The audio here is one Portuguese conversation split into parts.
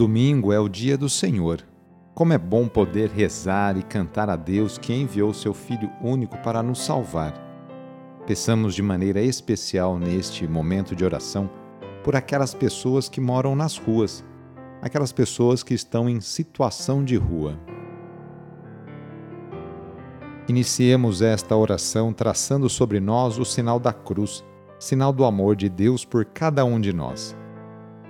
Domingo é o dia do Senhor. Como é bom poder rezar e cantar a Deus que enviou seu Filho único para nos salvar. Peçamos de maneira especial neste momento de oração por aquelas pessoas que moram nas ruas, aquelas pessoas que estão em situação de rua. Iniciemos esta oração traçando sobre nós o sinal da cruz, sinal do amor de Deus por cada um de nós.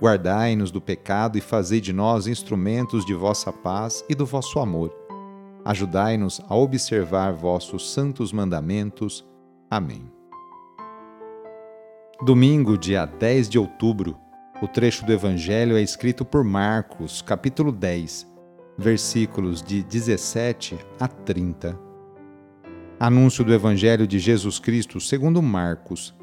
Guardai-nos do pecado e fazei de nós instrumentos de vossa paz e do vosso amor. Ajudai-nos a observar vossos santos mandamentos. Amém. Domingo, dia 10 de outubro. O trecho do Evangelho é escrito por Marcos, capítulo 10 versículos de 17 a 30. Anúncio do Evangelho de Jesus Cristo segundo Marcos.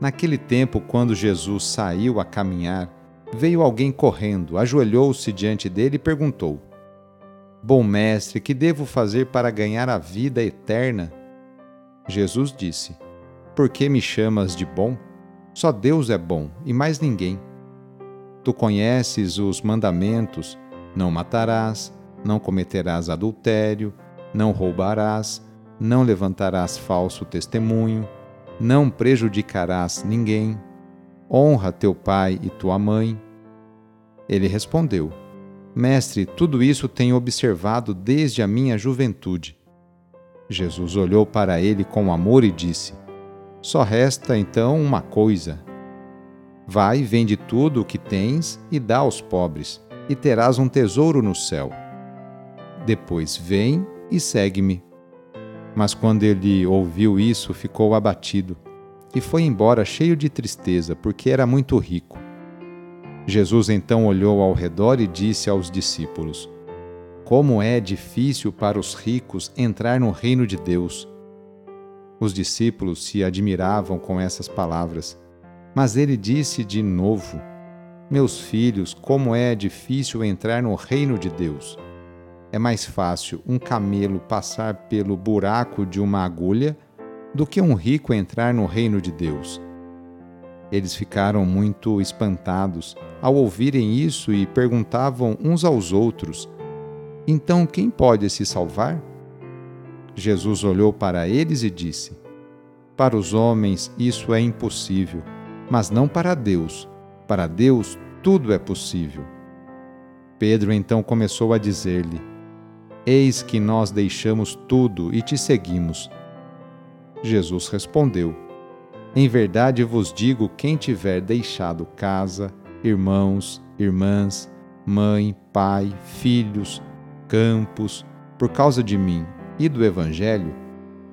Naquele tempo, quando Jesus saiu a caminhar, veio alguém correndo, ajoelhou-se diante dele e perguntou: Bom mestre, que devo fazer para ganhar a vida eterna? Jesus disse: Por que me chamas de bom? Só Deus é bom e mais ninguém. Tu conheces os mandamentos não matarás, não cometerás adultério, não roubarás, não levantarás falso testemunho, não prejudicarás ninguém, honra teu pai e tua mãe. Ele respondeu: Mestre, tudo isso tenho observado desde a minha juventude. Jesus olhou para ele com amor e disse: Só resta então uma coisa. Vai, vende tudo o que tens e dá aos pobres e terás um tesouro no céu. Depois vem e segue-me. Mas quando ele ouviu isso, ficou abatido e foi embora cheio de tristeza, porque era muito rico. Jesus então olhou ao redor e disse aos discípulos: Como é difícil para os ricos entrar no reino de Deus. Os discípulos se admiravam com essas palavras, mas ele disse de novo: meus filhos, como é difícil entrar no reino de Deus. É mais fácil um camelo passar pelo buraco de uma agulha do que um rico entrar no reino de Deus. Eles ficaram muito espantados ao ouvirem isso e perguntavam uns aos outros: Então quem pode se salvar? Jesus olhou para eles e disse: Para os homens isso é impossível, mas não para Deus para Deus, tudo é possível. Pedro então começou a dizer-lhe: Eis que nós deixamos tudo e te seguimos. Jesus respondeu: Em verdade vos digo: quem tiver deixado casa, irmãos, irmãs, mãe, pai, filhos, campos, por causa de mim e do Evangelho,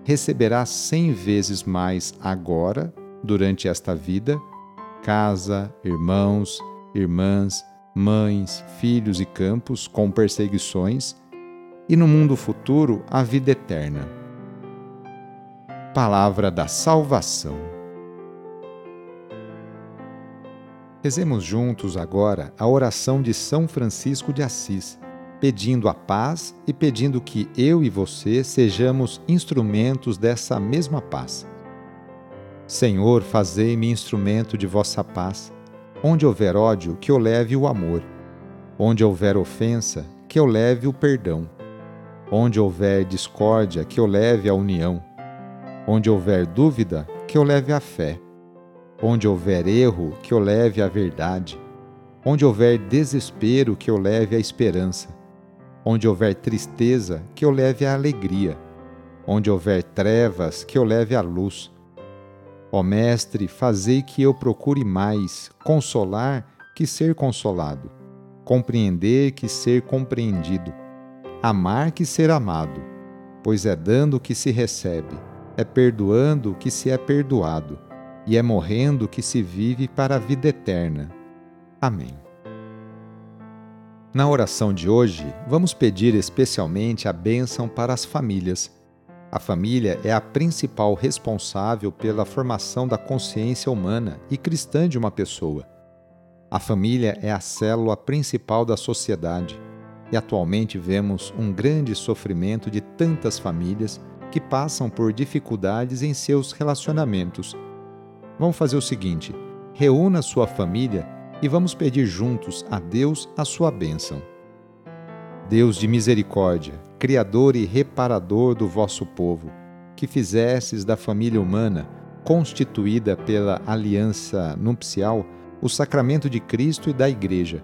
receberá cem vezes mais agora, durante esta vida, casa, irmãos, irmãs, mães, filhos e campos com perseguições, e no mundo futuro a vida eterna. Palavra da Salvação. Rezemos juntos agora a oração de São Francisco de Assis, pedindo a paz e pedindo que eu e você sejamos instrumentos dessa mesma paz. Senhor, fazei-me instrumento de vossa paz. Onde houver ódio, que eu leve o amor. Onde houver ofensa, que eu leve o perdão. Onde houver discórdia, que eu leve a união. Onde houver dúvida, que eu leve a fé. Onde houver erro, que eu leve a verdade. Onde houver desespero, que eu leve a esperança. Onde houver tristeza, que eu leve a alegria. Onde houver trevas, que eu leve a luz Ó Mestre, fazei que eu procure mais consolar que ser consolado, compreender que ser compreendido, amar que ser amado, pois é dando que se recebe, é perdoando que se é perdoado, e é morrendo que se vive para a vida eterna. Amém. Na oração de hoje, vamos pedir especialmente a bênção para as famílias. A família é a principal responsável pela formação da consciência humana e cristã de uma pessoa. A família é a célula principal da sociedade e atualmente vemos um grande sofrimento de tantas famílias que passam por dificuldades em seus relacionamentos. Vamos fazer o seguinte: reúna sua família e vamos pedir juntos a Deus a sua bênção. Deus de misericórdia, Criador e reparador do vosso povo, que fizesses da família humana, constituída pela aliança nupcial, o sacramento de Cristo e da Igreja.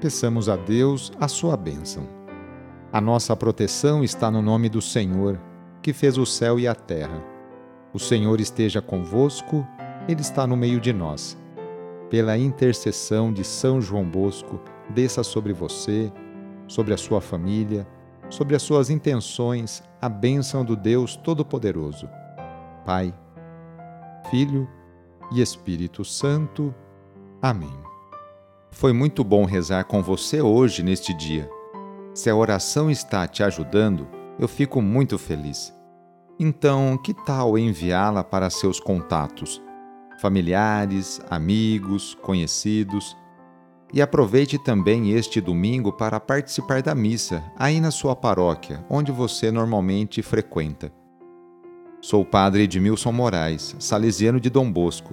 Peçamos a Deus a sua bênção. A nossa proteção está no nome do Senhor, que fez o céu e a terra. O Senhor esteja convosco, Ele está no meio de nós pela intercessão de São João Bosco, desça sobre você, sobre a sua família, sobre as suas intenções, a bênção do Deus Todo-Poderoso. Pai, Filho e Espírito Santo. Amém. Foi muito bom rezar com você hoje neste dia. Se a oração está te ajudando, eu fico muito feliz. Então, que tal enviá-la para seus contatos? familiares, amigos, conhecidos. E aproveite também este domingo para participar da missa aí na sua paróquia, onde você normalmente frequenta. Sou o padre Edmilson Moraes, salesiano de Dom Bosco,